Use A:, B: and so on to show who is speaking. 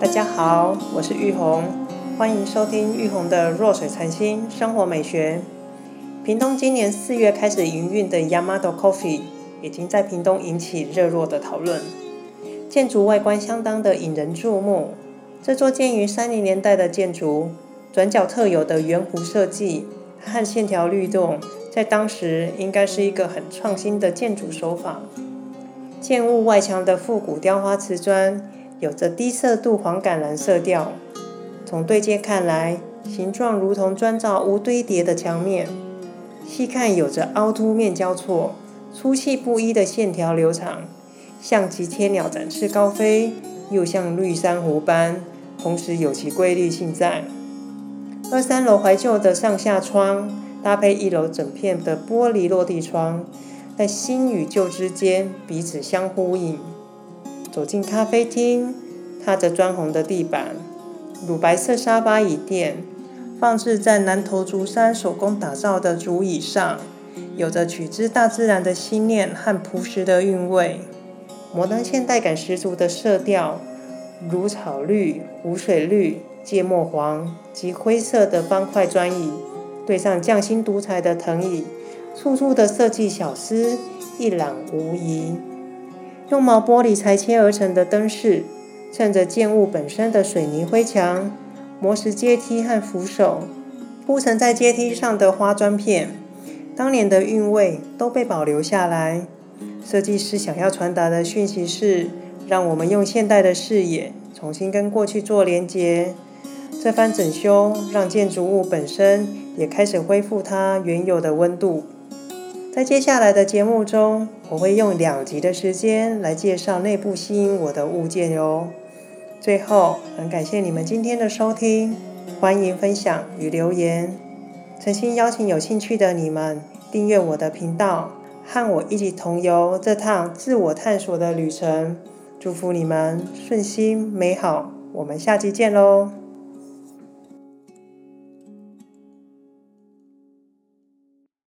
A: 大家好，我是玉红，欢迎收听玉红的弱水禅心生活美学。屏东今年四月开始营运的 Yamato Coffee 已经在屏东引起热络的讨论。建筑外观相当的引人注目，这座建于三零年代的建筑，转角特有的圆弧设计和线条律动，在当时应该是一个很创新的建筑手法。建物外墙的复古雕花瓷砖。有着低色度黄橄榄色调，从对接看来，形状如同砖造无堆叠的墙面。细看有着凹凸面交错、粗细不一的线条流长，像极天鸟展翅高飞，又像绿珊瑚般，同时有其规律性在。二三楼怀旧的上下窗，搭配一楼整片的玻璃落地窗，在新与旧之间彼此相呼应。走进咖啡厅，踏着砖红的地板，乳白色沙发椅垫放置在南头竹山手工打造的竹椅上，有着取之大自然的心念和朴实的韵味。摩登现代感十足的色调，如草绿、湖水绿、芥末黄及灰色的方块砖椅，对上匠心独裁的藤椅，处处的设计小思，一览无遗。用毛玻璃裁切而成的灯饰，衬着建物本身的水泥灰墙、磨石阶梯和扶手，铺陈在阶梯上的花砖片，当年的韵味都被保留下来。设计师想要传达的讯息是：让我们用现代的视野，重新跟过去做连结。这番整修让建筑物本身也开始恢复它原有的温度。在接下来的节目中，我会用两集的时间来介绍内部吸引我的物件哟。最后，很感谢你们今天的收听，欢迎分享与留言。诚心邀请有兴趣的你们订阅我的频道，和我一起同游这趟自我探索的旅程。祝福你们顺心美好，我们下期见喽！